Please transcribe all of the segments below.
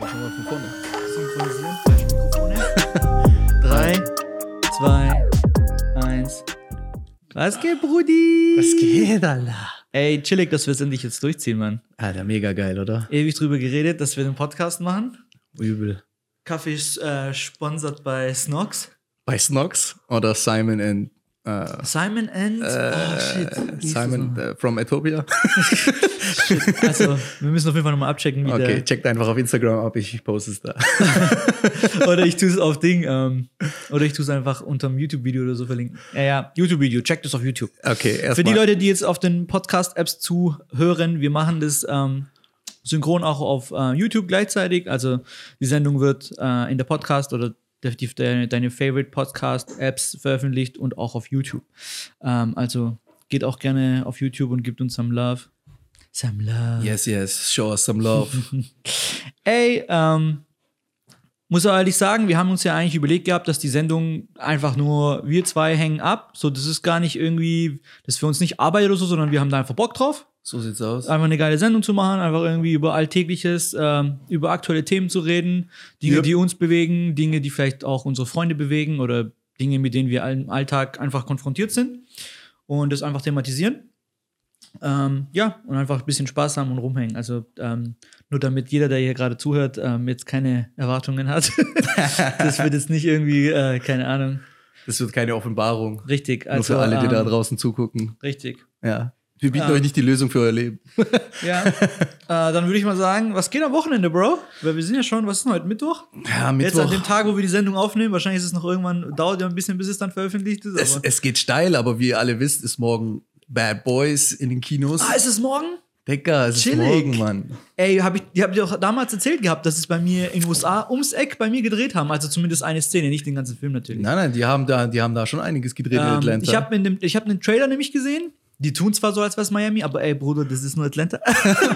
wir schon mal von vorne. Synchronisieren, Mikrofone. Drei, zwei, eins. Was geht, Brudi? Was geht, Alter? Ey, chillig, dass wir es endlich jetzt durchziehen, Mann. Alter, mega geil, oder? Ewig drüber geredet, dass wir den Podcast machen. Übel. Kaffee ist äh, sponsert bei Snox. Bei Snox oder Simon and äh, Simon and. oh, shit. Simon äh, from Ethiopia. Also, wir müssen auf jeden Fall nochmal abchecken, wie Okay, checkt einfach auf Instagram ab, ich poste es da. der. Oder ich tue es auf Ding. Ähm, oder ich tue es einfach unter dem YouTube-Video oder so verlinken. Ja, ja, YouTube-Video. Checkt es auf YouTube. Okay, erstmal. Für die Leute, die jetzt auf den Podcast-Apps zuhören, wir machen das ähm, synchron auch auf äh, YouTube gleichzeitig. Also die Sendung wird äh, in der Podcast oder die, deine, deine Favorite Podcast-Apps veröffentlicht und auch auf YouTube. Ähm, also geht auch gerne auf YouTube und gibt uns some Love. Some Love. Yes, yes, show us some love. Ey, ähm, muss auch ehrlich sagen, wir haben uns ja eigentlich überlegt gehabt, dass die Sendung einfach nur wir zwei hängen ab. So, das ist gar nicht irgendwie, das ist für uns nicht Arbeit oder so, sondern wir haben da einfach Bock drauf. So sieht's aus. Einfach eine geile Sendung zu machen, einfach irgendwie über Alltägliches, ähm, über aktuelle Themen zu reden, Dinge, Yep. die uns bewegen, Dinge, die vielleicht auch unsere Freunde bewegen oder Dinge, mit denen wir im Alltag einfach konfrontiert sind und das einfach thematisieren. Ähm, ja, und einfach ein bisschen Spaß haben und rumhängen. Also ähm, nur damit jeder, der hier gerade zuhört, ähm, jetzt keine Erwartungen hat. das wird jetzt nicht irgendwie, äh, keine Ahnung, Das wird keine Offenbarung. richtig. Also, Nur für alle, die da ähm, draußen zugucken. Richtig. Ja. Wir bieten Ja. euch nicht die Lösung für euer Leben. Ja. äh, dann würde ich mal sagen, was geht am Wochenende, Bro? Weil wir sind ja schon, was ist denn heute, Mittwoch? Ja, Jetzt an Mittwoch. dem Tag, wo wir die Sendung aufnehmen, wahrscheinlich ist es noch irgendwann, dauert ja ein bisschen, bis es dann veröffentlicht ist. Es, es geht steil, aber wie ihr alle wisst, ist morgen Bad Boys in den Kinos. ah, ist es morgen? Digga, es ist chillig. morgen, Mann. Ey, hab ich, die habt ihr auch damals erzählt gehabt, dass es bei mir in den USA ums Eck bei mir gedreht haben. Also zumindest eine Szene, nicht den ganzen Film natürlich. Nein, nein, die haben da, die haben da schon einiges gedreht in Ähm, Atlanta. ich habe ich hab den Trailer nämlich gesehen. Die tun zwar so, als wäre es Miami, aber ey, Bruder, das ist nur Atlanta.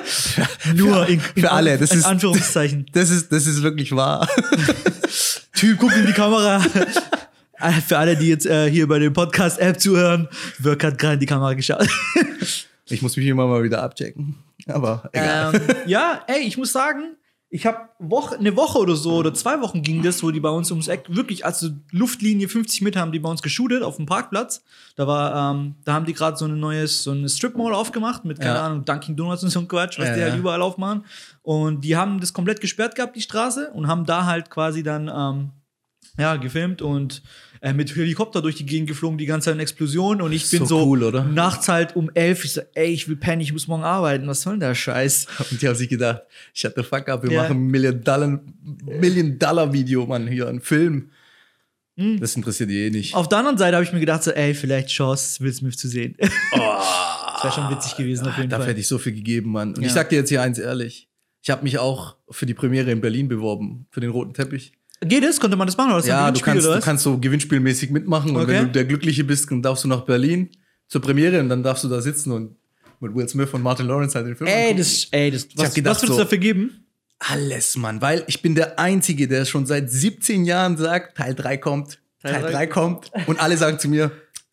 nur in, in, für alle, das in ist- Anführungszeichen. das ist, das ist wirklich wahr. Typ, guck in die Kamera. Für alle, die jetzt äh, hier bei dem Podcast-App zuhören, Wirk hat gerade in die Kamera geschaut. Ich muss mich immer mal wieder abchecken. Aber egal. ähm, ja, ey, ich muss sagen, ich habe Woche, eine Woche oder so oder zwei Wochen ging das, wo die bei uns ums Eck wirklich, also Luftlinie 50 Meter haben die bei uns geshootet auf dem Parkplatz. Da war, ähm, da haben die gerade so ein neues, so eine Strip Mall aufgemacht mit, keine Ja. Ahnung, Dunkin' Donuts und so ein Quatsch, was Ja, die halt ja. überall aufmachen. Und die haben das komplett gesperrt gehabt, die Straße, und haben da halt quasi dann, ähm, ja, gefilmt und äh, mit Helikopter durch die Gegend geflogen, die ganze Zeit in Explosion. Und ich bin So so cool, oder? nachts halt um elf, ich so, ey, ich will pennen, ich muss morgen arbeiten, was soll denn der Scheiß? Und die haben sich gedacht, shut the fuck up, wir Ja. machen ein Million Dollar, Million Dollar Video, Mann, hier, ein Film. Das interessiert die eh nicht. Auf der anderen Seite habe ich mir gedacht, so, ey, vielleicht Chance, Will Smith zu sehen. das wäre schon witzig gewesen, auf jeden Dafür Fall. hätte ich so viel gegeben, Mann. Und Ja. ich sag dir jetzt hier eins ehrlich. Ich habe mich auch für die Premiere in Berlin beworben, für den roten Teppich. Geht es? Konnte man das machen? Oder ist das ein Ja, du kannst, du kannst so gewinnspielmäßig mitmachen und Okay. wenn du der Glückliche bist, dann darfst du nach Berlin zur Premiere und dann darfst du da sitzen und mit Will Smith und Martin Lawrence halt den Film Ey, angucken. das, ey, das, was, gedacht was würdest du dafür geben? Alles, Mann, weil ich bin der Einzige, der schon seit 17 Jahren sagt, Teil 3 kommt, Teil Teil drei 3 kommt und alle sagen zu mir,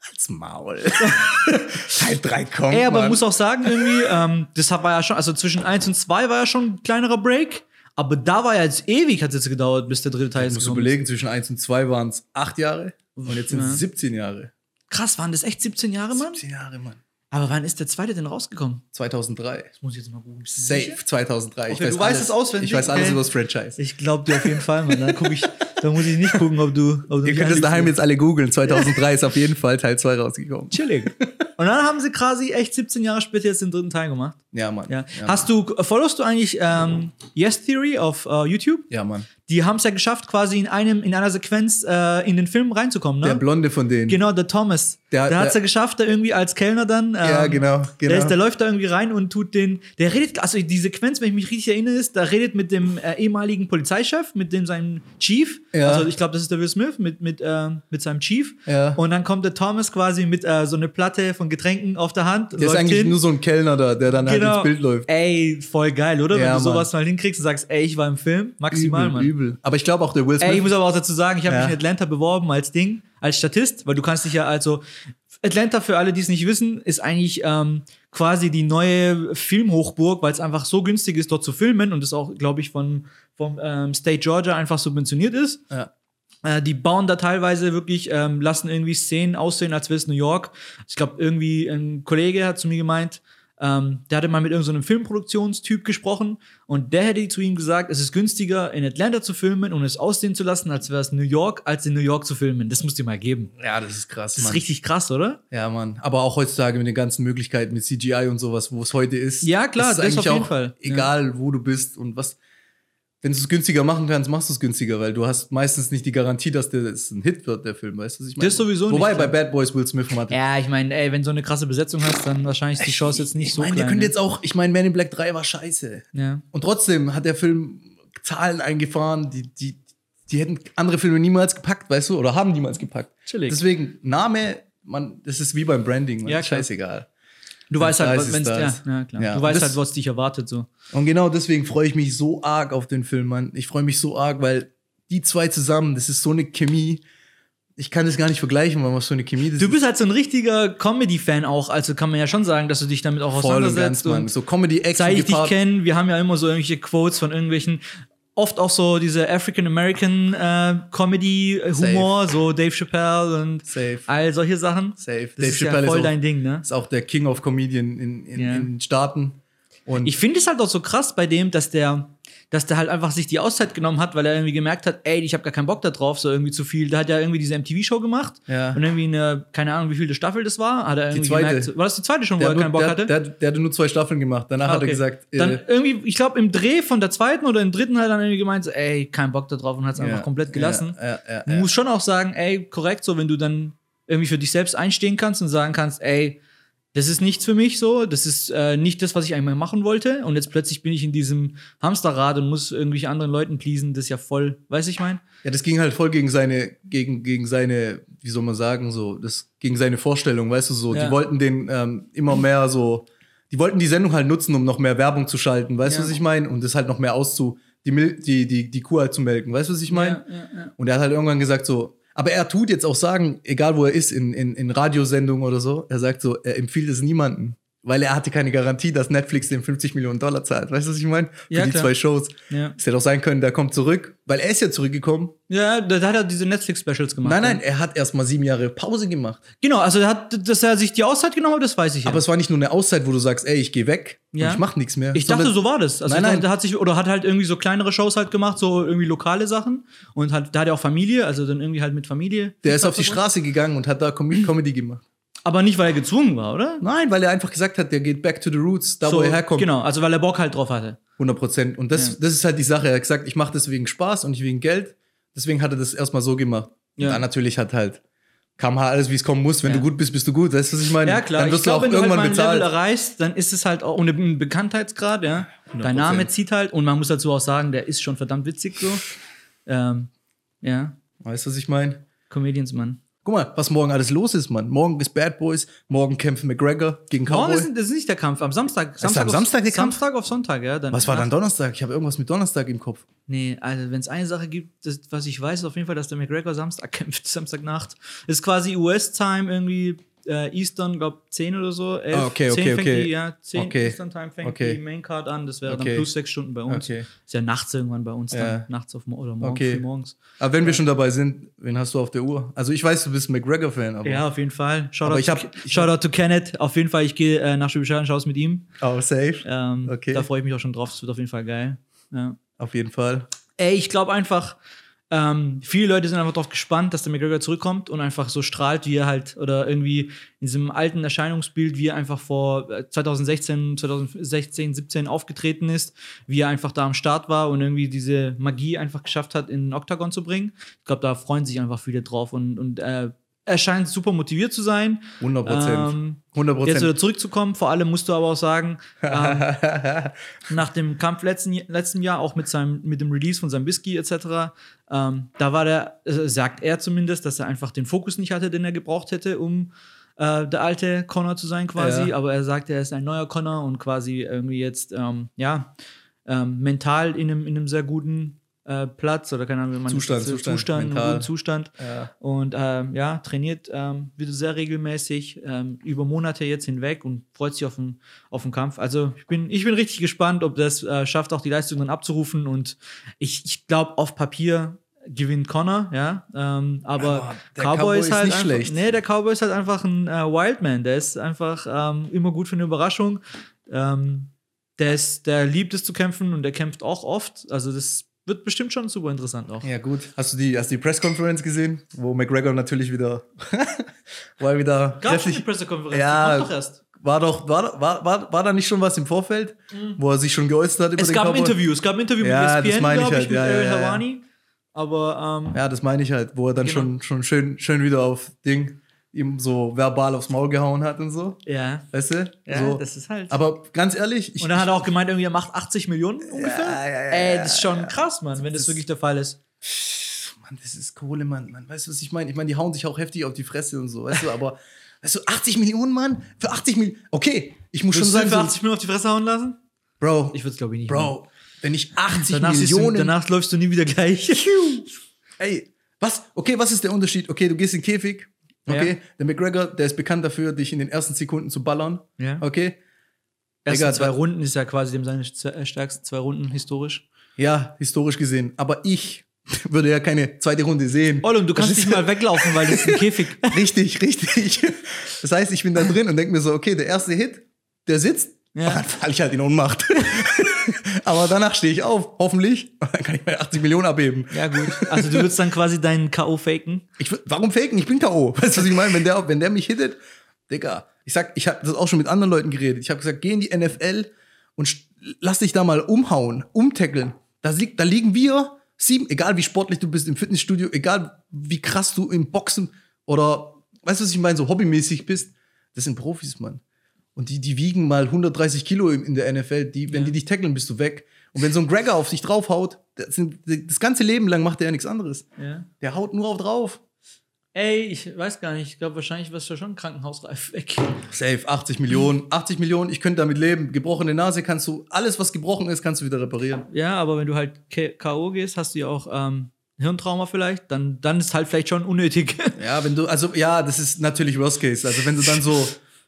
als Maul. Teil 3 kommt, Ey, aber man muss auch sagen, irgendwie, ähm, das war ja schon, also zwischen 1 und 2 war ja schon ein kleinerer Break. Aber da war ja jetzt ewig, hat es jetzt gedauert, bis der dritte Teil Ich jetzt muss gekommen überlegen, zwischen 1 und 2 waren es 8 Jahre und jetzt sind Ja. es 17 Jahre. ist. Krass, waren das echt 17 Jahre, Mann? 17 Jahre, Mann. Aber wann ist der zweite denn rausgekommen? 2003. Das muss ich jetzt mal googeln. Du Safe, sicher? 2003. Okay, du weißt es auswendig, Ich weiß alles okay. über das Franchise. Ich glaube dir auf jeden Fall, Mann. Da, guck ich, da muss ich nicht gucken, ob du. Ob du Ihr könnt es daheim jetzt alle googeln. 2003 ist auf jeden Fall Teil 2 rausgekommen. Chillig. Und dann haben sie quasi echt 17 Jahre später jetzt den dritten Teil gemacht. Ja, Mann. Ja. Ja, Hast du, followst du eigentlich ähm, Yes Theory auf äh, YouTube? ja Mann. Die haben es ja geschafft, quasi in einem, in einer Sequenz äh, in den Film reinzukommen, ne? Der Blonde von denen. Genau, der Thomas. Der- Der, hat es ja geschafft, da irgendwie als Kellner dann. Ähm, Ja, genau, genau. Der, ist, der läuft da irgendwie rein und tut den. Der redet, also die Sequenz, wenn ich mich richtig erinnere, ist, da redet mit dem äh, ehemaligen Polizeichef, mit dem seinem Chief. Ja. Also ich glaube, das ist der Will Smith mit, mit, äh, mit seinem Chief. Ja. Und dann kommt der Thomas quasi mit äh, so eine Platte von Getränken auf der Hand. Der ist eigentlich nur so ein Kellner da, der dann halt ins Bild läuft. Ey, voll geil, oder? Ja, Wenn du Mann. sowas mal hinkriegst und sagst, ey, ich war im Film, maximal, übel, Mann. übel. Aber ich glaube auch der Will Smith. Ey, ich muss aber auch dazu sagen, ich habe Ja. mich in Atlanta beworben als Ding, als Statist, weil du kannst dich ja also Atlanta für alle, die es nicht wissen, ist eigentlich ähm, quasi die neue Filmhochburg, weil es einfach so günstig ist, dort zu filmen und es auch, glaube ich, von, vom ähm, State Georgia einfach subventioniert ist. Ja. Äh, die bauen da teilweise wirklich, ähm, lassen irgendwie Szenen aussehen, als wäre es New York. Ich glaube, irgendwie ein Kollege hat zu mir gemeint, ähm, der hatte mal mit irgendeinem so Filmproduktionstyp gesprochen und der hätte zu ihm gesagt, es ist günstiger, in Atlanta zu filmen und es aussehen zu lassen, als wäre es New York, als in New York zu filmen. Das musst du dir mal geben. Ja, das ist krass. Das Mann. ist richtig krass, oder? Ja, Mann. Aber auch heutzutage mit den ganzen Möglichkeiten mit CGI und sowas, wo es heute ist. Ja, klar, ist das eigentlich auf jeden Fall. Egal, wo du bist und was. Wenn du es günstiger machen kannst, machst du es günstiger, weil du hast meistens nicht die Garantie, dass der das ein Hit wird, der Film, weißt du, was ich meine? Das sowieso Wobei, nicht, bei. Bad Boys Will Smith hatte. Ja, ich meine, ey, wenn du so eine krasse Besetzung hast, dann wahrscheinlich ist die Chance jetzt nicht ich so meine, klein. der könnte ne? jetzt auch, ich meine, Man in Black 3 war scheiße. ja. Und trotzdem hat der Film Zahlen eingefahren, die, die, die hätten andere Filme niemals gepackt, weißt du, oder haben niemals gepackt. Chillig. Deswegen, Name, man, das ist wie beim Branding, man, Ja, scheißegal. Du weißt halt, ist es, wenn es da ja, ist- ja, klar. Ja, Du weißt das- halt, was dich erwartet so. Und genau deswegen freue ich mich so arg auf den Film, Mann. Ich freue mich so arg, weil die zwei zusammen, das ist so eine Chemie. Ich kann das gar nicht vergleichen, weil was für eine Chemie das Du ist. bist halt so ein richtiger Comedy-Fan auch, also kann man ja schon sagen, dass du dich damit auch voll und ganz, auseinandersetzt. Mann. und So Comedy-Action seit ich dich kenne, wir haben ja immer so irgendwelche Quotes von irgendwelchen, oft auch so diese African-American äh, Comedy-Humor, so Dave Chappelle und Safe. all solche Sachen. Safe. Das Dave ist ja Chappelle voll ist, auch, dein Ding, ne? ist auch der King of Comedian in, in, Ja. in den Staaten. Und Ich finde es halt auch so krass bei dem, dass der, dass der halt einfach sich die Auszeit genommen hat, weil er irgendwie gemerkt hat, ey, ich habe gar keinen Bock da drauf, so irgendwie zu viel. Da hat er irgendwie diese MTV-Show gemacht Ja. und irgendwie eine, keine Ahnung, wie viel Staffel das war, hat er irgendwie zweite. gemerkt, war das die zweite schon, wo der, er hat nur, keinen Bock der, hatte? Der, der hatte nur zwei Staffeln gemacht. Danach Ah, hat er okay. gesagt, dann äh, irgendwie, ich glaube, im Dreh von der zweiten oder im dritten hat er dann irgendwie gemeint, so, ey, kein Bock da drauf und hat es einfach ja, komplett gelassen. Ja, ja, ja, Man ja. muss schon auch sagen, ey, korrekt, so, wenn du dann irgendwie für dich selbst einstehen kannst und sagen kannst, ey, das ist nichts für mich so, das ist äh, nicht das, was ich einmal machen wollte und jetzt plötzlich bin ich in diesem Hamsterrad und muss irgendwelche anderen Leuten pleasen, das ist ja voll, weiß ich mein? Ja, das ging halt voll gegen seine, gegen, gegen seine, wie soll man sagen, so, das gegen seine Vorstellung, weißt du, so. Ja. Die wollten den ähm, immer mehr so, die wollten die Sendung halt nutzen, um noch mehr Werbung zu schalten, weißt du, Ja. was ich meine? Und das halt noch mehr auszu, die, die, die, die Kuh halt zu melken, weißt du, was ich meine? Ja. Und er hat halt irgendwann gesagt so, aber er tut jetzt auch sagen, egal wo er ist, in, in, in Radiosendungen oder so, er sagt so, er empfiehlt es niemandem. Weil er hatte keine Garantie, dass Netflix dem 50 Millionen Dollar zahlt. Weißt du, was ich meine? Für Ja, die klar. zwei Shows. Ja. Es hätte auch sein können, der kommt zurück, weil er ist ja zurückgekommen. Ja, da, hat er diese Netflix-Specials gemacht. Nein, ja. nein, er hat erst mal sieben Jahre Pause gemacht. Genau, also er hat, dass er sich die Auszeit genommen hat, das weiß ich ja. Aber es war nicht nur eine Auszeit, wo du sagst, ey, ich gehe weg Ja. und ich mach nichts mehr. Ich dachte, so war das. Also Nein, nein. dachte, hat sich oder hat halt irgendwie so kleinere Shows halt gemacht, so irgendwie lokale Sachen und halt da hat er auch Familie, also dann irgendwie halt mit Familie. Der ist auf die Straße gegangen und hat da Com Comedy gemacht. Aber nicht, weil er gezwungen war, oder? Nein, weil er einfach gesagt hat, der geht back to the roots, da wo er herkommt. Genau, also weil er Bock halt drauf hatte. 100 Prozent. Und das, Ja. das ist halt die Sache. Er hat gesagt, ich mache das wegen Spaß und nicht wegen Geld. Deswegen hat er das erstmal so gemacht. Ja. Und dann natürlich hat halt, kam halt alles, wie es kommen muss. Wenn Ja. du gut bist, bist du gut. Weißt du, was ich meine? Ja, klar. Dann ich wirst glaube, wenn du auch du halt irgendwann ein Level bezahlt. erreichst, dann ist es halt auch ohne Bekanntheitsgrad, ja. Dein 100%. Name zieht halt und man muss dazu auch sagen, der ist schon verdammt witzig so. Ähm, ja, Weißt du, was ich meine? Comedians, Mann. Guck mal, was morgen alles los ist, Mann. Morgen ist Bad Boys, morgen kämpft McGregor gegen Morgen Cowboy. ist, das ist nicht der Kampf, am Samstag. am Samstag der Kampf? Samstag auf Sonntag, ja. Dann was war dann Donnerstag? Ich habe irgendwas mit Donnerstag im Kopf. Nee, also wenn es eine Sache gibt, das, was ich weiß, ist auf jeden Fall, dass der McGregor Samstag kämpft, Samstagnacht. Ist quasi US-Time irgendwie, äh, Eastern, glaub 10 oder so. 11, Ah, okay, 10 okay, fängt okay. Die, ja, 10 Okay. Eastern Time fängt Okay. die Maincard an. Das wäre Okay. dann plus 6 Stunden bei uns. Okay. Ist ja nachts irgendwann bei uns Ja. dann. Nachts auf oder morgen Okay. morgens. Aber wenn wir schon dabei sind, wen hast du auf der Uhr? Also ich weiß, du bist McGregor-Fan, aber. Ja, auf jeden Fall. Shoutout, Aber ich hab- to, ich Shoutout to Kenneth. Auf jeden Fall, ich gehe äh, nach Schwäbisch und schaue es mit ihm. Oh, safe. Ähm, Okay. Da freue ich mich auch schon drauf. Es wird auf jeden Fall geil. Ja. Auf jeden Fall. Ey, ich glaube einfach, ähm, viele Leute sind einfach darauf gespannt, dass der McGregor zurückkommt und einfach so strahlt, wie er halt, oder irgendwie in diesem alten Erscheinungsbild, wie er einfach vor äh, 2016, 2016, 17 aufgetreten ist, wie er einfach da am Start war und irgendwie diese Magie einfach geschafft hat, in den Oktagon zu bringen. Ich glaube, da freuen sich einfach viele drauf und, und äh, er scheint super motiviert zu sein. 100 Prozent. Ähm, 100 Jetzt wieder Prozent. zurückzukommen, vor allem musst du aber auch sagen, ähm, nach dem Kampf letzten, letzten Jahr, auch mit, seinem, mit dem Release von seinem Whisky etc., ähm, da war der, äh, sagt er zumindest, dass er einfach den Fokus nicht hatte, den er gebraucht hätte, um äh, der alte Connor zu sein quasi. Ja. Aber er sagt, er ist ein neuer Connor und quasi irgendwie jetzt, ähm, ja, ähm, mental in einem, in einem sehr guten äh, Platz oder keine Ahnung, wie man Zustand, das, Zustand, Zustand mental. Zustand. Ja. Und ähm, ja, trainiert ähm, wieder sehr regelmäßig, ähm, über Monate jetzt hinweg und freut sich auf den, auf den Kampf. Also ich bin, ich bin richtig gespannt, ob das äh, schafft, auch die Leistung dann abzurufen. Und ich, ich glaube, auf Papier gewinnt Connor, ja. Ähm, aber der Cowboy, Cowboy ist ist halt nicht einfach, schlecht. Nee, der Cowboy ist halt einfach ein äh, Wildman. Der ist einfach ähm, immer gut für eine Überraschung. Ähm, der, ist, der liebt es zu kämpfen und der kämpft auch oft. Also das wird bestimmt schon super interessant auch. Ja, gut. Hast du die, hast die Pressconference gesehen, wo McGregor natürlich wieder, wo er wieder Gab schon die Pressekonferenz? Ja, doch erst. war doch, war, war, war, war da nicht schon was im Vorfeld, wo er sich schon geäußert hat über Mhm. Es den gab ein? Interview. Es gab ein Interview Ja, mit das ESPN, meine ich glaube ich, halt. mit Ja, Ariel ja, ja. Hawani. Aber ähm, Ja, das meine ich halt, wo er dann Genau. schon, schon schön, schön wieder auf Ding ihm so verbal aufs Maul gehauen hat und so. ja, Weißt du? ja so. das ist halt. Aber ganz ehrlich, ich, und dann hat er auch gemeint, irgendwie er macht 80 Millionen ungefähr. Ja, ja, ja, Ey, das ist schon ja. krass, Mann, wenn das, Das- wirklich der Fall ist. Mann, das ist Kohle, Mann. Mann. Weißt du, was ich meine? Ich meine, die hauen sich auch heftig auf die Fresse und so, weißt du, aber weißt du, 80 Millionen, Mann? Für 80 Millionen. Okay, ich muss Würdest schon du sagen, für so, 80 Millionen auf die Fresse hauen lassen? Bro, Ich würde es, glaube ich, nicht. Bro, wenn ich 80 danach, siehst du, Millionen. danach läufst du nie wieder gleich. Ey, was? Okay, was ist der Unterschied? Okay, du gehst in den Käfig. Okay, Ja. der McGregor, der ist bekannt dafür, dich in den ersten Sekunden zu ballern. ja. Okay, Erste Digga, zwei Runden ist ja quasi dem seine äh, stärksten zwei Runden historisch. ja, historisch gesehen. Aber ich würde ja keine zweite Runde sehen. Ollum, du kannst nicht mal weglaufen, weil das ist ein Käfig. Richtig, richtig. Das heißt, ich bin da drin und denke mir so, okay, der erste Hit, der sitzt, Ja. dann falle ich halt in Ohnmacht. Aber danach stehe ich auf, hoffentlich, und dann kann ich meine 80 Millionen abheben. Ja, gut. Also du würdest dann quasi deinen K.O. faken. Ich, warum faken? Ich bin K.O. Weißt du, was ich meine? Wenn der, wenn der mich hittet, Digga, ich sag, ich habe das auch schon mit anderen Leuten geredet. Ich habe gesagt, geh in die NFL und lass dich da mal umhauen, umtackeln. Da, liegt, da liegen wir, sieben, egal wie sportlich du bist im Fitnessstudio, egal wie krass du im Boxen oder, weißt du, was ich meine, so hobbymäßig bist, das sind Profis, Mann. Und die, die wiegen mal 130 Kilo in der NFL. Die, wenn Ja. die dich tackeln, bist du weg. Und wenn so ein Gregor auf dich draufhaut, das, sind, das ganze Leben lang macht er ja nichts anderes. Ja. Der haut nur auf drauf. Ey, ich weiß gar nicht. Ich glaube, wahrscheinlich wirst du schon krankenhausreif weg. Safe, 80 Millionen. 80 Millionen, ich könnte damit leben. Gebrochene Nase kannst du, alles, was gebrochen ist, kannst du wieder reparieren. Ja, aber wenn du halt K.O. gehst, hast du ja auch ähm, Hirntrauma vielleicht. Dann, dann ist halt vielleicht schon unnötig. Ja, wenn du, also ja, das ist natürlich Worst Case. Also wenn du dann so.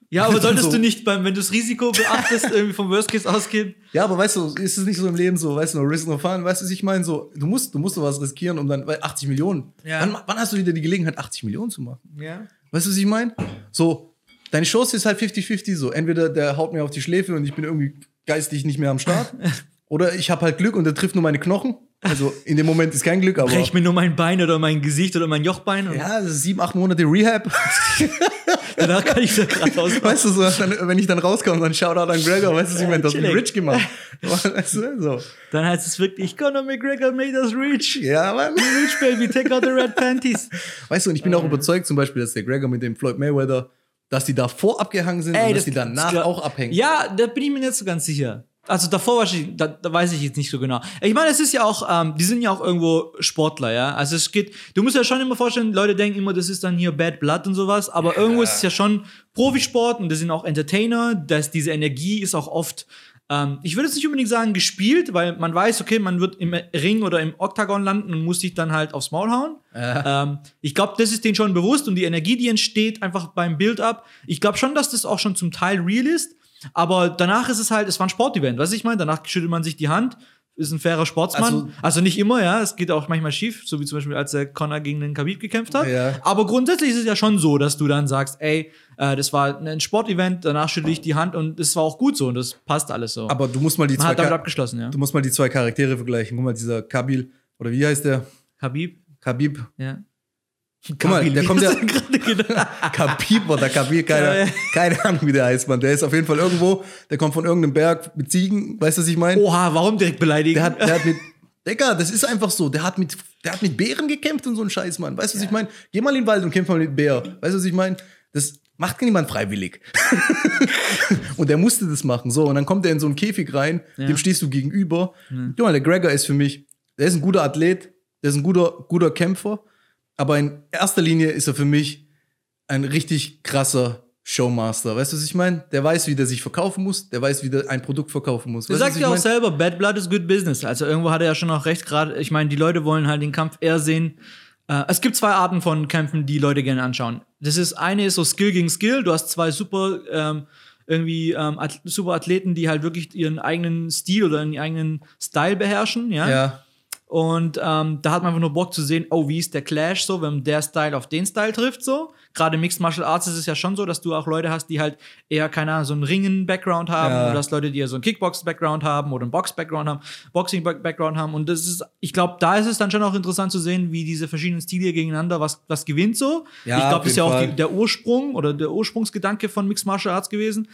Ja, aber solltest so, du nicht, beim, wenn du das Risiko beachtest, irgendwie vom Worst Case ausgehen. Ja, aber weißt du, ist es nicht so im Leben so, weißt du, no risk, no fun, weißt du, was ich meine? So, du musst, du musst sowas riskieren, um dann, weil 80 Millionen. Ja. Wann, wann hast du wieder die Gelegenheit, 80 Millionen zu machen? Ja. Weißt du, was ich meine? So, deine Chance ist halt 50-50 so. Entweder der haut mir auf die Schläfe und ich bin irgendwie geistig nicht mehr am Start. oder ich habe halt Glück und der trifft nur meine Knochen. Also in dem Moment ist kein Glück, aber. Brech mir nur mein Bein oder mein Gesicht oder mein Jochbein und Ja, das sieben, acht Monate Rehab. danach kann ich da gerade aus. weißt du, so, dann, wenn ich dann rauskomme, dann Shoutout an Gregor, weißt du, ich meine, das hat rich gemacht. weißt du, so. Dann heißt es wirklich, Conor McGregor made us rich. Ja, Mann. Rich, baby, take out the red panties. Weißt du, und ich bin auch überzeugt, zum Beispiel, dass der Gregor mit dem Floyd Mayweather, dass die davor abgehangen sind und dass die danach das- auch abhängen. Ja, da bin ich mir nicht so ganz sicher. Also davor wahrscheinlich, da, da weiß ich jetzt nicht so genau. Ich meine, es ist ja auch, ähm, die sind ja auch irgendwo Sportler, ja. Also es geht, du musst ja schon immer vorstellen, Leute denken immer, das ist dann hier Bad Blood und sowas, aber irgendwo ist es ja schon Profisport und das sind auch Entertainer, dass diese Energie ist auch oft, ähm, ich würde jetzt nicht unbedingt sagen gespielt, weil man weiß, okay, man wird im Ring oder im Oktagon landen und muss sich dann halt aufs Maul hauen. Ähm, ich glaube, das ist denen schon bewusst und die Energie, die entsteht einfach beim Build-up. Ich glaube schon, dass das auch schon zum Teil real ist. Aber danach ist es halt, es war ein Sportevent, weißt du, ich meine? Danach schüttelt man sich die Hand, ist ein fairer Sportsmann. Also- Also, nicht immer, ja, es geht auch manchmal schief, so wie zum Beispiel, als der Connor gegen den Khabib gekämpft hat. Ja. Aber grundsätzlich ist es ja schon so, dass du dann sagst, ey, äh, das war ein Sportevent, danach schüttel ich die Hand und es war auch gut so und das passt alles so. Aber du musst mal die man zwei, hat damit abgeschlossen, ja. du musst mal die zwei Charaktere vergleichen. Guck mal, dieser Kabil, oder wie heißt der? Khabib, Khabib. ja. Guck mal, der wie kommt ja-? Khabib oder Kabil, keine, Ja, ja. keine Ahnung, wie der heißt, Mann. Der ist auf jeden Fall irgendwo, der kommt von irgendeinem Berg mit Ziegen, weißt du, was ich meine? Oha, warum direkt beleidigen? Der hat, der hat mit, Digga, das ist einfach so. Der hat mit, der hat mit Bären gekämpft und so ein Scheiß, Mann. Weißt du, was ich meine? Geh mal in den Wald und kämpf mal mit Bär. Weißt du, was ich meine? Das macht niemand freiwillig. und der musste das machen. So, und dann kommt er in so einen Käfig rein, dem stehst du gegenüber. Guck mal, der Gregor ist für mich, der ist ein guter Athlet, der ist ein guter, guter Kämpfer, aber in erster Linie ist er für mich ein richtig krasser Showmaster. Weißt du, was ich meine? Der weiß, wie der sich verkaufen muss, der weiß, wie der ein Produkt verkaufen muss. Er Weißt du, sagt was ja auch mein? selber, Bad Blood is good business. Also irgendwo hat er ja schon auch recht gerade. Ich meine, die Leute wollen halt den Kampf eher sehen. Äh, es gibt zwei Arten von Kämpfen, die Leute gerne anschauen. Das ist eine ist so Skill gegen Skill. Du hast zwei super ähm, irgendwie ähm, Ath super Athleten, die halt wirklich ihren eigenen Stil oder ihren eigenen Style beherrschen. Ja. Ja, Und ähm, da hat man einfach nur Bock zu sehen, oh, wie ist der Clash so, wenn der Style auf den Style trifft so. Gerade Mixed Martial Arts ist es ja schon so, dass du auch Leute hast, die halt eher, keine Ahnung, so einen Ringen-Background haben. Ja. Oder hast Leute, die eher so einen Kickbox-Background haben oder einen Box-Background haben, Boxing-Background haben. Und das ist, ich glaube, da ist es dann schon auch interessant zu sehen, wie diese verschiedenen Stile gegeneinander, was, was gewinnt so. Ja, ich glaube, das ist ja auch die, der Ursprung oder der Ursprungsgedanke von Mixed Martial Arts gewesen.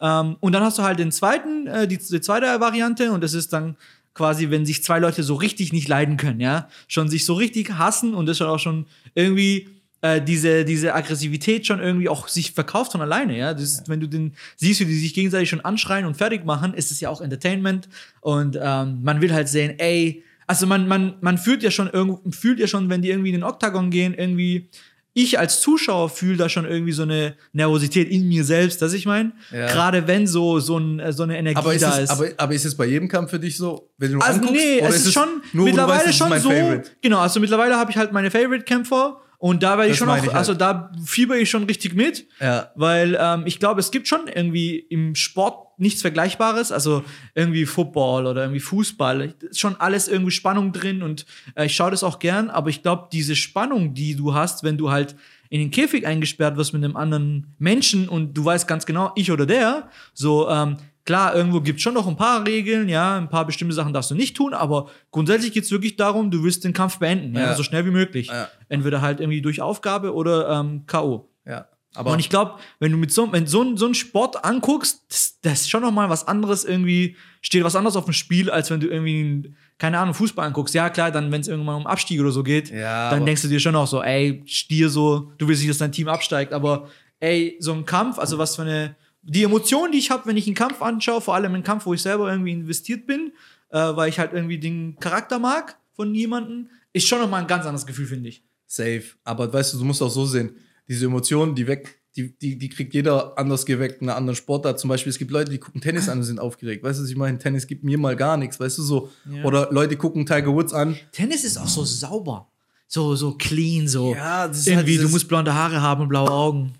Ähm, und dann hast du halt den zweiten, äh, die, die zweite Variante und das ist dann quasi, wenn sich zwei Leute so richtig nicht leiden können, ja, schon sich so richtig hassen und das schon auch schon irgendwie äh, diese, diese Aggressivität schon irgendwie auch sich verkauft von alleine, ja. Das ist, Wenn du den siehst, wie die sich gegenseitig schon anschreien und fertig machen, ist es ja auch Entertainment und ähm, man will halt sehen, ey, also man, man, man fühlt ja schon irgendwo, fühlt ja schon, wenn die irgendwie in den Oktagon gehen, irgendwie, ich als Zuschauer fühle da schon irgendwie so eine Nervosität in mir selbst, dass ich meine, Ja. gerade wenn so, so, ein, äh, so eine Energie aber ist, da es, ist. aber, aber ist es bei jedem Kampf für dich so, wenn du Also anguckst? nee, es ist schon mittlerweile weißt, schon so. Favorite? Genau, also mittlerweile habe ich halt meine Favorite-Kämpfer und da werde ich schon auch, ich halt. also da fieber ich schon richtig mit, Ja. weil ähm, ich glaube, es gibt schon irgendwie im Sport nichts Vergleichbares, also irgendwie Football oder irgendwie Fußball, ist schon alles irgendwie Spannung drin und äh, ich schaue das auch gern, aber ich glaube, diese Spannung, die du hast, wenn du halt in den Käfig eingesperrt wirst mit einem anderen Menschen und du weißt ganz genau, ich oder der, so, ähm, klar, irgendwo gibt es schon noch ein paar Regeln, ja, ein paar bestimmte Sachen darfst du nicht tun, aber grundsätzlich geht es wirklich darum, du willst den Kampf beenden, ja, Ja. so schnell wie möglich. Ja. Entweder halt irgendwie durch Aufgabe oder ähm, K.O. Ja. Aber Und ich glaube, wenn du mit so, wenn so, ein- so einen Sport anguckst, das, das ist schon noch mal was anderes irgendwie, steht was anderes auf dem Spiel, als wenn du irgendwie, einen, keine Ahnung, Fußball anguckst. Ja, klar, dann, wenn es irgendwann um Abstieg oder so geht, Ja, dann denkst du dir schon auch so, ey, Stier so, du willst nicht, dass dein Team absteigt, aber ey, so ein Kampf, also was für eine, die Emotion, die ich habe, wenn ich einen Kampf anschaue, vor allem einen Kampf, wo ich selber irgendwie investiert bin, äh, weil ich halt irgendwie den Charakter mag von jemandem, ist schon noch mal ein ganz anderes Gefühl, finde ich. safe. Aber weißt du, du musst auch so sehen, diese Emotionen, die weg, die, die, die kriegt jeder anders geweckt in einer anderen Sportart. Zum Beispiel, es gibt Leute, die gucken Tennis an und sind aufgeregt. Weißt du, ich meine? Tennis gibt mir mal gar nichts, weißt du so. Ja. Oder Leute gucken Tiger Woods an. Tennis ist auch so sauber. So, so clean, so. Ja, das ist halt Irgendwie, du dieses- musst blonde Haare haben und blaue Augen.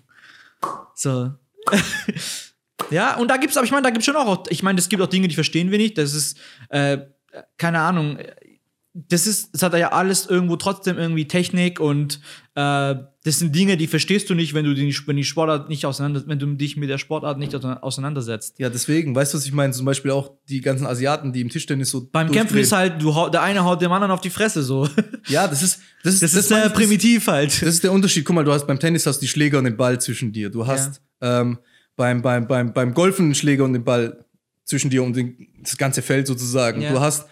So. ja, und da gibt's, aber ich meine, da gibt's schon auch, ich meine, es gibt auch Dinge, die verstehen wir nicht. Das ist, äh, keine Ahnung, das ist, das hat ja alles irgendwo trotzdem irgendwie Technik und das sind Dinge, die verstehst du nicht, wenn du die, wenn die Sportart nicht auseinander, wenn du dich mit der Sportart nicht auseinandersetzt. Ja, deswegen, weißt du, was ich meine? Zum Beispiel auch die ganzen Asiaten, die im Tischtennis so. Beim Kämpfen ist halt, du, der eine haut dem anderen auf die Fresse, so. Ja, das ist. Das ist, Das ist meine sehr primitiv halt. Das, das ist der Unterschied. Guck mal, du hast beim Tennis hast die Schläger und den Ball zwischen dir. Du hast ähm, beim, beim, beim, beim Golfen einen Schläger und den Ball zwischen dir und den, das ganze Feld sozusagen. Ja. Du hast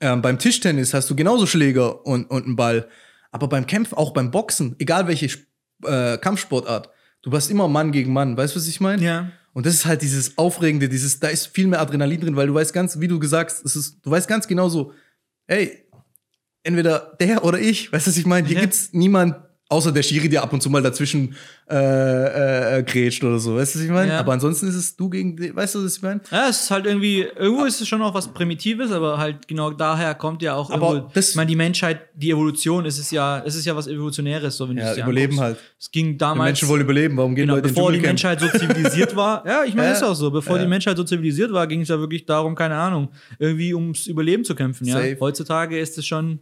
ähm, beim Tischtennis hast du genauso Schläger und, und einen Ball. Aber beim Kämpfen, auch beim Boxen, egal welche äh, Kampfsportart, du hast immer Mann gegen Mann. Weißt du, was ich meine? Ja. Und das ist halt dieses Aufregende, dieses, da ist viel mehr Adrenalin drin, weil du weißt ganz, wie du gesagt hast, es ist, du weißt ganz genau so, ey, entweder der oder ich, weißt du, was ich meine? Hier Ja. gibt's niemand, außer der Schiri, der ab und zu mal dazwischen äh, äh, grätscht oder so, weißt du, was ich meine? Ja. Aber ansonsten ist es du gegen, die- weißt du, was ich meine? Ja, es ist halt irgendwie, irgendwo ist es schon auch was Primitives, aber halt genau daher kommt ja auch Aber irgendwo, das- ich meine, die Menschheit, die Evolution, ist es ja, es ist ja was Evolutionäres, so wenn du Ja, es dir überleben anguckst. halt. Es ging Die damals, Menschen wollen überleben, warum gehen genau, Leute bevor die? Menschheit so zivilisiert war, ja, ich meine, Ja. ist auch so, bevor Ja. die Menschheit so zivilisiert war, ging es ja wirklich darum, keine Ahnung, irgendwie ums Überleben zu kämpfen, ja. Safe. Heutzutage ist es schon,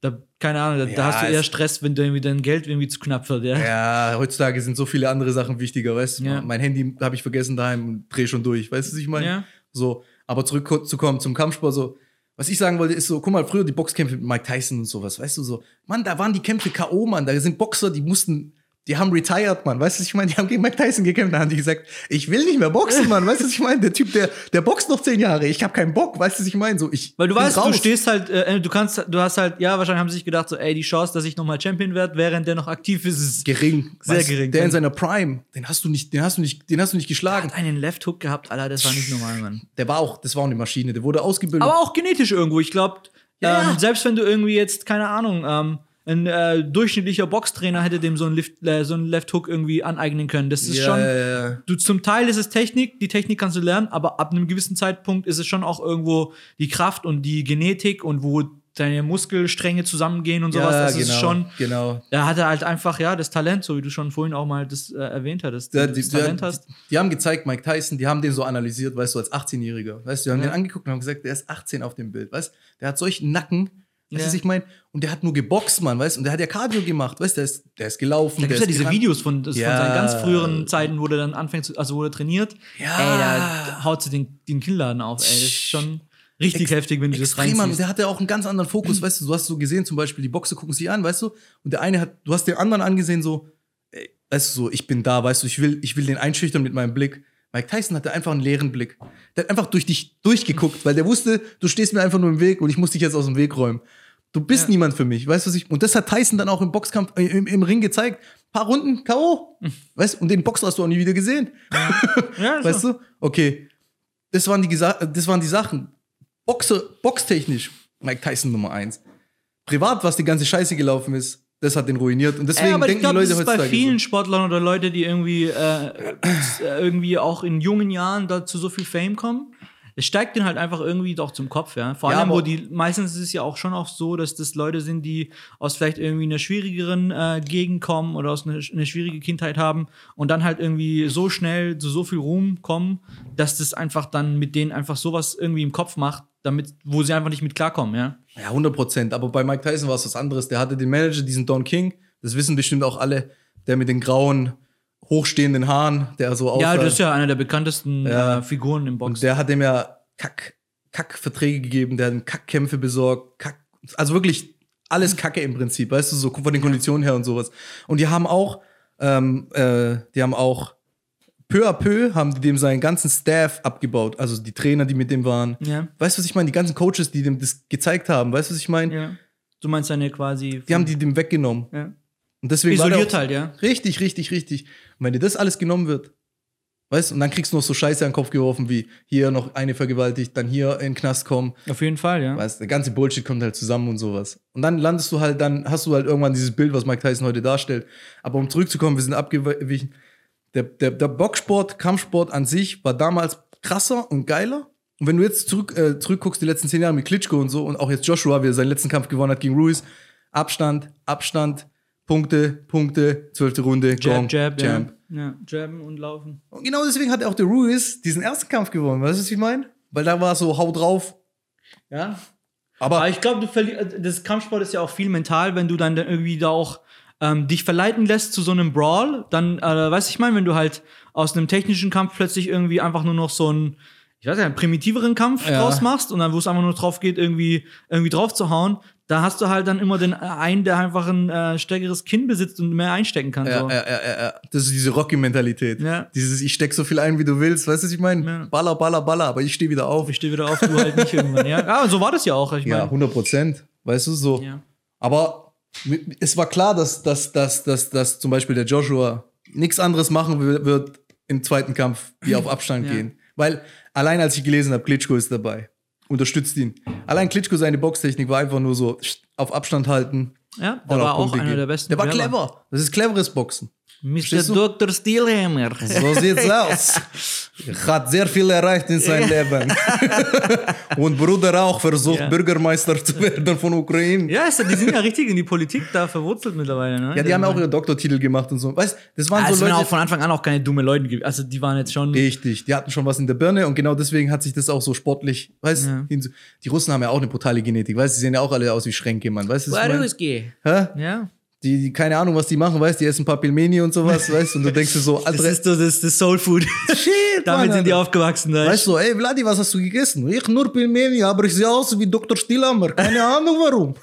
da, keine Ahnung, da, da Ja, hast du eher es- Stress, wenn irgendwie dein Geld irgendwie zu knapp wird, ja. Ja, heutzutage sind so viele andere Sachen wichtiger, weißt du? Ja. Mein Handy habe ich vergessen daheim und dreh schon durch, weißt du, was ich meine? Ja. So, aber zurückzukommen zum Kampfsport, so, was ich sagen wollte, ist so, guck mal, früher die Boxkämpfe mit Mike Tyson und sowas, weißt du, so, Mann, da waren die Kämpfe K.O., Mann, da sind Boxer, die mussten, die haben retired, Mann, weißt du, was ich meine? Die haben gegen Mike Tyson gekämpft, da haben die gesagt, ich will nicht mehr boxen, Mann, weißt du, was ich meine? Der Typ, der, der boxt noch zehn Jahre, ich habe keinen Bock, weißt du, was ich meine? So, ich Weil du weißt, du raus. stehst halt, äh, du kannst, du hast halt, ja, wahrscheinlich haben sie sich gedacht, so, ey, die Chance, dass ich nochmal Champion werde, während der noch aktiv ist, ist gering, Sehr weißt du, gering. Der in seiner Prime, den hast du nicht, den hast du nicht, den hast du nicht geschlagen. hat einen Left Hook gehabt, Alter, das war nicht normal, Mann. Der war auch, das war auch eine Maschine, der wurde ausgebildet. Aber auch genetisch irgendwo. Ich glaube, Ja. ähm, selbst wenn du irgendwie jetzt, keine Ahnung, ähm, ein äh, durchschnittlicher Boxtrainer hätte dem so einen, Lift, äh, so einen Left Hook irgendwie aneignen können. Das ist Ja, schon, ja, ja. du zum Teil ist es Technik, die Technik kannst du lernen, aber ab einem gewissen Zeitpunkt ist es schon auch irgendwo die Kraft und die Genetik und wo deine Muskelstränge zusammengehen und sowas. das genau, ist schon. genau. Er hatte halt einfach, ja, das Talent, so wie du schon vorhin auch mal das äh, erwähnt hattest. Dass die, das Talent die, hast. die haben gezeigt, Mike Tyson, die haben den so analysiert, weißt du, als 18-Jähriger. Weißt du, die haben den angeguckt und haben gesagt, der ist 18 auf dem Bild, weißt du? Der hat solchen Nacken, weißt du, Ja. was ich meine? Und der hat nur geboxt, Mann, weißt du? Und der hat ja Cardio gemacht, weißt du? Der ist, der ist gelaufen, Da gibt es ja diese gerannt. Videos von, das Ja. von seinen ganz früheren Zeiten, wo der dann anfängt, zu, also wo er trainiert. Ja. Ey, da haut sie den, den Kinnladen auf, ey. Das ist schon richtig Ex- heftig, wenn du das Extrem, Mann. Und reinziehst. der hatte auch einen ganz anderen Fokus, weißt du? Du hast so gesehen, zum Beispiel, die Boxer gucken sich an, weißt du? Und der eine hat, du hast den anderen angesehen, so, ey, weißt du, so, ich bin da, weißt du, ich will, ich will den einschüchtern mit meinem Blick. Mike Tyson hatte einfach einen leeren Blick. Der hat einfach durch dich durchgeguckt, weil der wusste, du stehst mir einfach nur im Weg und ich muss dich jetzt aus dem Weg räumen. Du bist Ja. niemand für mich, weißt du, was ich. Und das hat Tyson dann auch im Boxkampf, äh, im, im Ring gezeigt. Paar Runden K.O. Weißt du, und den Boxer hast du auch nie wieder gesehen. Ja, Weißt du? Okay. Das waren die, Gesa das waren die Sachen. Boxe, boxtechnisch, Mike Tyson Nummer eins. Privat, was die ganze Scheiße gelaufen ist, das hat den ruiniert. Und deswegen ich denken glaube, die das Leute ist bei vielen so. Sportlern oder Leute, die irgendwie, äh, äh, irgendwie auch in jungen Jahren da zu so viel Fame kommen. Es steigt denen halt einfach irgendwie doch zum Kopf, ja. Vor Ja, allem, wo aber- die, meistens ist es ja auch schon auch so, dass das Leute sind, die aus vielleicht irgendwie einer schwierigeren äh, Gegend kommen oder aus einer, einer schwierige Kindheit haben und dann halt irgendwie so schnell zu so viel Ruhm kommen, dass das einfach dann mit denen einfach sowas irgendwie im Kopf macht, damit, wo sie einfach nicht mit klarkommen, ja. Ja, 100 Prozent. Aber bei Mike Tyson war es was anderes. Der hatte den Manager, diesen Don King. Das wissen bestimmt auch alle. Der mit den grauen, hochstehenden Haaren, der so Ja, aussah. das ist ja einer der bekanntesten Ja. äh, Figuren im Und Boxen. der hat dem ja Kack, Kackverträge gegeben, der hat ihm Kackkämpfe besorgt, Kack, also wirklich alles Kacke im Prinzip, weißt du, so von den Konditionen her und sowas. Und die haben auch, ähm, äh, die haben auch peu à peu haben die dem seinen ganzen Staff abgebaut, also die Trainer, die mit dem waren. Ja. Weißt du, was ich meine? Die ganzen Coaches, die dem das gezeigt haben, weißt du, was ich meine? Ja. Du meinst seine quasi. Die haben die dem weggenommen. ja. Und deswegen isoliert halt, ja. Richtig, richtig, richtig. Und wenn dir das alles genommen wird, weißt du, und dann kriegst du noch so Scheiße an den Kopf geworfen, wie hier noch eine vergewaltigt, dann hier in den Knast kommen. Auf jeden Fall, ja. Weißt, der ganze Bullshit kommt halt zusammen und sowas. Und dann landest du halt, dann hast du halt irgendwann dieses Bild, was Mike Tyson heute darstellt. Aber um zurückzukommen, wir sind abgewichen. Der, der, der Boxsport, Kampfsport an sich war damals krasser und geiler. Und wenn du jetzt zurück, äh, zurückguckst, die letzten zehn Jahre mit Klitschko und so, und auch jetzt Joshua, wie er seinen letzten Kampf gewonnen hat gegen Ruiz, Abstand, Abstand, Punkte, Punkte, zwölfte Runde, Gong, Jab, Jab, Jab. ja. ja. Jabben und laufen. Und genau deswegen hat auch der Ruiz diesen ersten Kampf gewonnen. Weißt du, was ich meine? Weil da war so, hau drauf. Ja. Aber Aber ich glaube, du verlierst. Das Kampfsport ist ja auch viel mental, wenn du dann da irgendwie da auch ähm, dich verleiten lässt zu so einem Brawl. Dann, äh, weißt du, ich meine, wenn du halt aus einem technischen Kampf plötzlich irgendwie einfach nur noch so einen, ich weiß nicht, einen primitiveren Kampf Ja. draus machst und dann, wo es einfach nur drauf geht, irgendwie, irgendwie drauf zu hauen, da hast du halt dann immer den einen, der einfach ein äh, stärkeres Kinn besitzt und mehr einstecken kann. Ja, so. ja, ja, ja, ja. Das ist diese Rocky-Mentalität. Ja. Dieses, ich steck so viel ein, wie du willst. Weißt du, was ich meine? Ja. Baller, baller, baller, aber ich stehe wieder auf. Ich stehe wieder auf, du halt nicht irgendwann. Ja, ja und so war das ja auch. Ich Ja, meine, 100 Prozent. Weißt du, so. ja. Aber es war klar, dass, dass, dass, dass, dass zum Beispiel der Joshua nichts anderes machen wi- wird im zweiten Kampf, wie auf Abstand Ja. gehen. Weil allein als ich gelesen habe, Klitschko ist dabei. Unterstützt ihn. Allein Klitschko, seine Boxtechnik war einfach nur so auf Abstand halten. ja der war auch Punkte einer gehen. der besten. Der war clever. Das ist cleveres Boxen. Mr. Du? Dr. Steelhammer. So sieht's aus. Hat sehr viel erreicht in seinem Leben. Und Bruder auch versucht, Ja. Bürgermeister zu werden von Ukraine. Ja, ist, die sind ja richtig in die Politik da verwurzelt mittlerweile. Ne? Ja, die haben ja auch ihre Doktortitel gemacht und so. Weißt das waren also so Leute. auch von Anfang an auch keine dumme Leute gewesen. Also die waren jetzt schon. Richtig, die hatten schon was in der Birne und genau deswegen hat sich das auch so sportlich, weißt Ja. Die Russen haben ja auch eine brutale Genetik, weißt die sehen ja auch alle aus wie Schränke, Mann, weißt du? was ich mein? Whisky. Hä? Ja. Die, die, keine Ahnung, was die machen, weißt die essen ein paar Pilmeni und sowas, weißt und du denkst dir so, Das Alter, ist so das, das Soul Food. shit, Damit Mann, sind die aufgewachsen. Da. Weißt du, ey Vladi, was hast du gegessen? Ich nur Pilmeni, aber ich sehe aus wie Dr. Stillhammer. Keine Ahnung warum.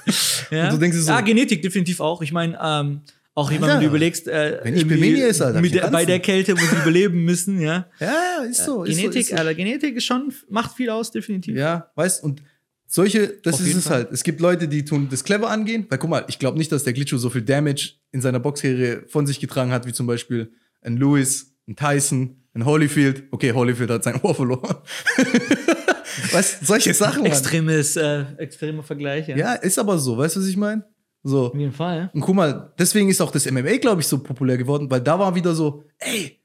ja. Und du denkst dir so, ja, Genetik definitiv auch. Ich meine, ähm, auch wenn Alter, du überlegst, äh, wenn ich Pilmeni esse, Alter, mit ich bei der. Kälte, wo sie überleben müssen, ja. ja, ist so. Ist Genetik, so, ist so. Alter, Genetik ist schon, macht viel aus, definitiv. Ja, weißt und solche, das Auf ist es Fall. halt. Es gibt Leute, die tun das clever angehen, weil guck mal, ich glaube nicht, dass der Glitcho so viel Damage in seiner Boxkarriere von sich getragen hat, wie zum Beispiel ein Lewis, ein Tyson, ein Holyfield. Okay, Holyfield hat sein Ohr verloren. weißt solche Sachen. Mann. Extremes, äh, extremer Vergleich, ja. Ja, ist aber so, weißt du, was ich meine? So. Auf jeden Fall. Und guck mal, deswegen ist auch das MMA, glaube ich, so populär geworden, weil da war wieder so, ey,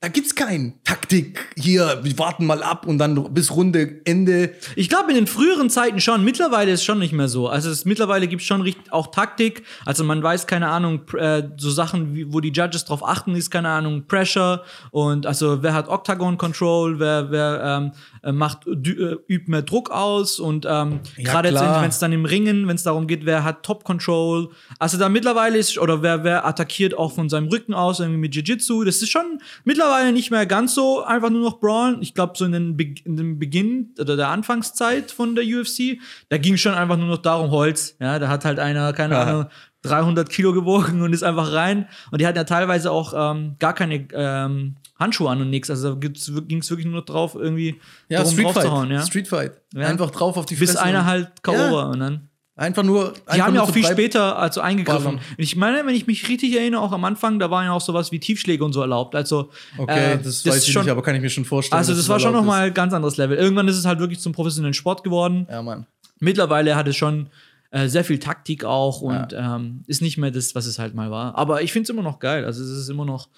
da gibt's kein Taktik hier, wir warten mal ab und dann bis Runde Ende. Ich glaube, in den früheren Zeiten schon. Mittlerweile ist es schon nicht mehr so. Also es, mittlerweile gibt es schon auch Taktik. Also man weiß, keine Ahnung, äh, so Sachen, wie, wo die Judges drauf achten, ist, keine Ahnung, Pressure und also wer hat Octagon Control, wer, wer ähm, äh, macht, äh, übt mehr Druck aus und ähm, Ja, gerade wenn es dann im Ringen, wenn es darum geht, wer hat Top Control. Also da mittlerweile ist, oder wer, wer attackiert auch von seinem Rücken aus, irgendwie mit Jiu-Jitsu. Das ist schon mittlerweile nicht mehr ganz so einfach nur noch Brawlen. Ich glaube, so in den, Be in den Beginn oder der Anfangszeit von der UFC, da ging es schon einfach nur noch darum, Holz. Ja, da hat halt einer, keine Ja. Ahnung, 300 Kilo gewogen und ist einfach rein. Und die hatten ja teilweise auch ähm, gar keine ähm, Handschuhe an und nichts. Also da ging es wirklich nur noch drauf, irgendwie Ja, Street Fight. Ja? Street Fight. Ja. Einfach drauf auf die Bis Fresse. einer halt K.O. War und dann. Einfach nur. Die einfach haben ja nur auch so viel später also eingegriffen. Ballern. Und ich meine, wenn ich mich richtig erinnere, auch am Anfang, da waren ja auch sowas wie Tiefschläge und so erlaubt. Also, Okay, äh, das, weiß ist ich schon, nicht, aber kann ich mir schon vorstellen. Also, das es war schon erlaubt nochmal ein ganz anderes Level. Irgendwann ist es halt wirklich zum professionellen Sport geworden. Ja, Mann. Mittlerweile hat es schon äh, sehr viel Taktik auch und ähm, ist nicht mehr das, was es halt mal war. Aber ich finde es immer noch geil. Also, es ist immer noch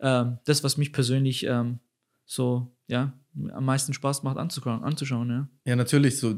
ähm, das, was mich persönlich ähm, so, ja, am meisten Spaß macht anzuschauen. anzuschauen ja. Ja, natürlich. So,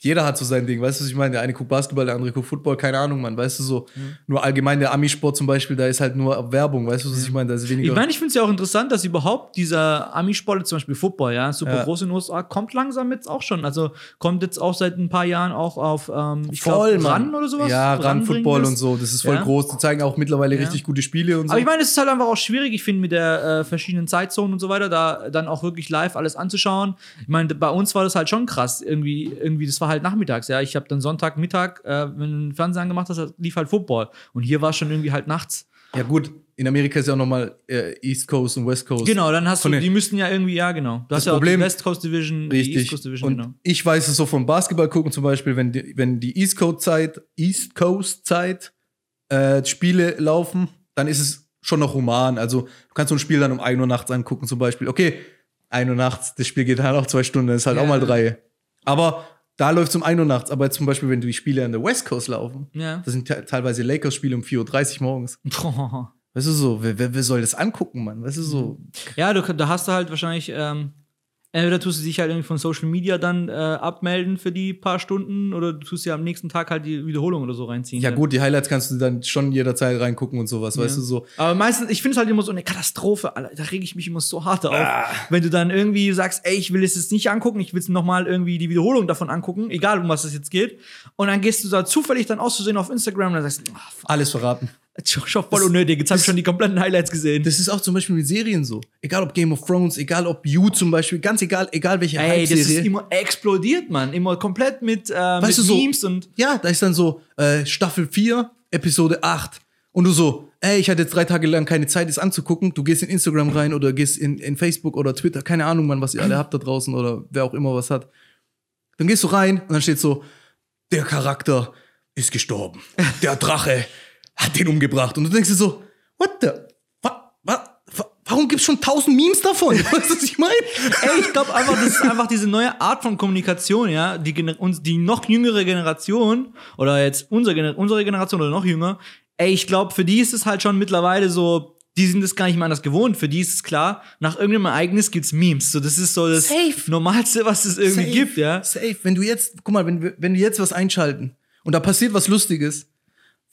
jeder hat so sein Ding. Weißt du, was ich meine? Der eine guckt Basketball, der andere guckt Football. Keine Ahnung, Mann. Weißt du, so. Mhm. Nur allgemein der Ami-Sport zum Beispiel, da ist halt nur Werbung. Weißt du, was ich meine? Da ist weniger. Ich meine, ich finde es ja auch interessant, dass überhaupt dieser Ami-Sport, zum Beispiel Football, ja, super Ja. groß in den USA, kommt langsam jetzt auch schon. Also kommt jetzt auch seit ein paar Jahren auch auf, ähm, ich voll, glaub. Ran oder sowas. Ja, Ran Football und so. Das ist voll Ja. groß. Die zeigen auch mittlerweile Ja. richtig gute Spiele und so. Aber ich meine, es ist halt einfach auch schwierig, ich finde, mit der äh, verschiedenen Zeitzonen und so weiter, da dann auch wirklich live alles anzuschauen. Ich meine, bei uns war das halt schon krass. Irgendwie, irgendwie, das war halt nachmittags, ja. Ich habe dann Sonntagmittag, äh, wenn du den Fernseher angemacht hast, lief halt Football. Und hier war es schon irgendwie halt nachts. ja, gut. In Amerika ist ja auch nochmal äh, East Coast und West Coast. Genau, dann hast du, die müssten ja irgendwie, ja, genau. Du Das hast ja auch Problem- die West Coast Division, die East Richtig. Coast Division, und genau. ich weiß es so vom Basketball gucken zum Beispiel, wenn die, wenn die East Coast Zeit, East Coast Zeit äh, Spiele laufen, dann ist es schon noch human. Also du kannst so ein Spiel dann um 1 Uhr nachts angucken zum Beispiel. Okay, 1 Uhr nachts, das Spiel geht halt auch zwei Stunden, das ist halt Ja. auch mal drei. Aber da läuft es um 1 Uhr nachts. Aber zum Beispiel, wenn die Spiele an der West Coast laufen, Ja. das sind te teilweise Lakers-Spiele um 4.30 Uhr morgens. Boah. Weißt du so, wer, wer, wer soll das angucken, Mann? Weißt du so, Ja, du, da hast du halt wahrscheinlich, ähm, entweder tust du dich halt irgendwie von Social Media dann äh, abmelden für die paar Stunden oder du tust dir am nächsten Tag halt die Wiederholung oder so reinziehen. ja gut, die Highlights kannst du dann schon jederzeit reingucken und sowas, weißt du so. Aber meistens, ich finde es halt immer so eine Katastrophe, Alter. Da rege ich mich immer so hart auf. Ah. Wenn du dann irgendwie sagst, ey, ich will es jetzt nicht angucken, ich will es nochmal irgendwie die Wiederholung davon angucken, egal um was es jetzt geht. Und dann gehst du da zufällig dann auszusehen auf Instagram und dann sagst du, fuck, Alles verraten. Schon, schon voll unnötig, jetzt habe ich schon die kompletten Highlights gesehen. Das ist auch zum Beispiel mit Serien so. Egal ob Game of Thrones, egal ob You zum Beispiel, ganz egal, egal welche Ey, das ist immer explodiert, Mann. Immer komplett mit, äh, mit du, so- Memes und. Ja, da ist dann so äh, Staffel 4, Episode 8. Und du so, ey, ich hatte jetzt drei Tage lang keine Zeit, das anzugucken. Du gehst in Instagram rein oder gehst in, in Facebook oder Twitter, keine Ahnung, Mann, was ihr alle habt da draußen oder wer auch immer was hat. Dann gehst du rein und dann steht so, der Charakter ist gestorben. Der Drache hat den umgebracht. Und du denkst dir so, what the, wa, wa, wa, warum gibt's schon tausend Memes davon? Weißt du, was ich meine? Ey, ich glaube einfach, das ist einfach diese neue Art von Kommunikation, ja. Die, uns, die noch jüngere Generation, oder jetzt unsere, unsere Generation oder noch jünger, ey, ich glaube, für die ist es halt schon mittlerweile so, die sind es gar nicht mehr anders gewohnt. Für die ist es klar, nach irgendeinem Ereignis gibt's Memes. So, das ist so das Safe. Normalste, was es irgendwie Safe, gibt, ja. Safe. Wenn du jetzt, guck mal, wenn, wir- wenn wir jetzt was einschalten und da passiert was Lustiges,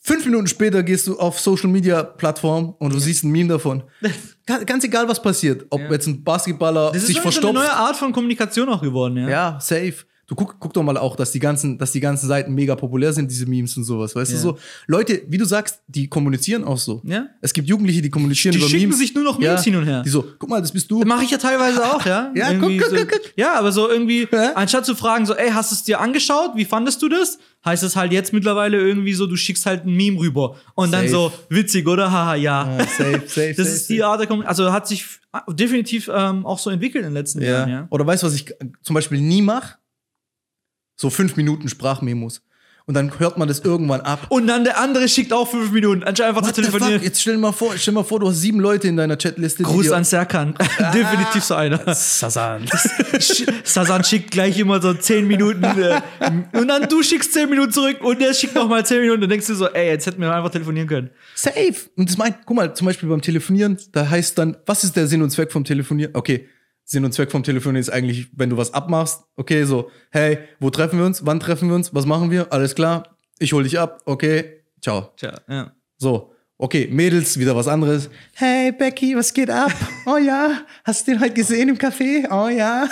fünf Minuten später gehst du auf Social Media Plattform und du siehst ein Meme davon. Ga- Ganz egal, was passiert. Ob Ja. jetzt ein Basketballer Das ist sich wirklich so eine verstopft. neue Art von Kommunikation auch geworden, ja. Ja, safe. Du guck, guck doch mal auch, dass die ganzen, dass die ganzen Seiten mega populär sind, diese Memes und sowas, weißt Ja. du so. Leute, wie du sagst, die kommunizieren auch so. Ja. Es gibt Jugendliche, die kommunizieren Die über schicken Memes. sich nur noch Memes hin und her. Die so, guck mal, das bist du. Mache ich ja teilweise auch, ja. Ja, Irgendwie guck, guck, guck, guck. Ja, aber so irgendwie, Ja. anstatt zu fragen, so, ey, hast du es dir angeschaut? Wie fandest du das? Heißt es halt jetzt mittlerweile irgendwie so, du schickst halt ein Meme rüber. Und dann Safe. so, witzig, oder? Haha, ja. Ja, safe, safe, das safe, ist die. Art der Kommunikation. Also hat sich f- definitiv ähm, auch so entwickelt in den letzten Ja. Jahren, ja. Oder weißt du, was ich zum Beispiel nie mache? So fünf Minuten Sprachmemos. und dann hört man das irgendwann ab. Und dann der andere schickt auch fünf Minuten, anstatt einfach What zu the fuck? telefonieren. Jetzt stell dir mal vor, stell dir mal vor, du hast sieben Leute in deiner Chatliste. Gruß an Serkan. Definitiv so einer. Sasan. Sch- Sasan schickt gleich immer so 10 Minuten äh, und dann du schickst 10 Minuten zurück und der schickt nochmal 10 Minuten. Dann denkst du so, ey, jetzt hätten wir einfach telefonieren können. Safe. Und das meint, guck mal, zum Beispiel beim Telefonieren, da heißt dann, was ist der Sinn und Zweck vom Telefonieren? Okay, Sinn und Zweck vom Telefonieren ist eigentlich, wenn du was abmachst, okay, so, hey, wo treffen wir uns? Wann treffen wir uns? Was machen wir? Alles klar, ich hol dich ab, okay, ciao. Tja, ja. So, okay, Mädels, wieder was anderes. Hey, Becky, was geht ab? Oh ja, hast du den heute gesehen im Café? Oh ja.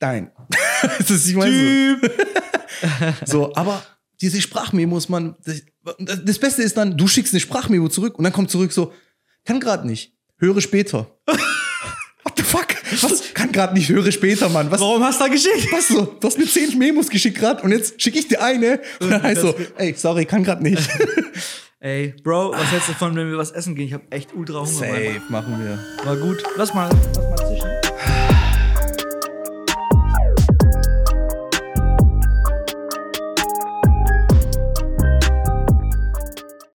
Nein. das ist, ich meine, so. so, aber diese Sprachmemos, man, das, das Beste ist dann, du schickst eine Sprachmemo zurück und dann kommt zurück so, kann grad nicht, höre später. What the fuck? Was? Kann grad nicht, höre später, Mann. Was, Warum hast du da geschickt? was so? Du hast mir zehn Memos geschickt grad und jetzt schicke ich dir eine und dann heißt so, ey, sorry, kann grad nicht. Ey, Bro, was hältst du davon, wenn wir was essen gehen? Ich hab echt ultra Hunger. Safe machen wir. War gut. Lass mal. Lass mal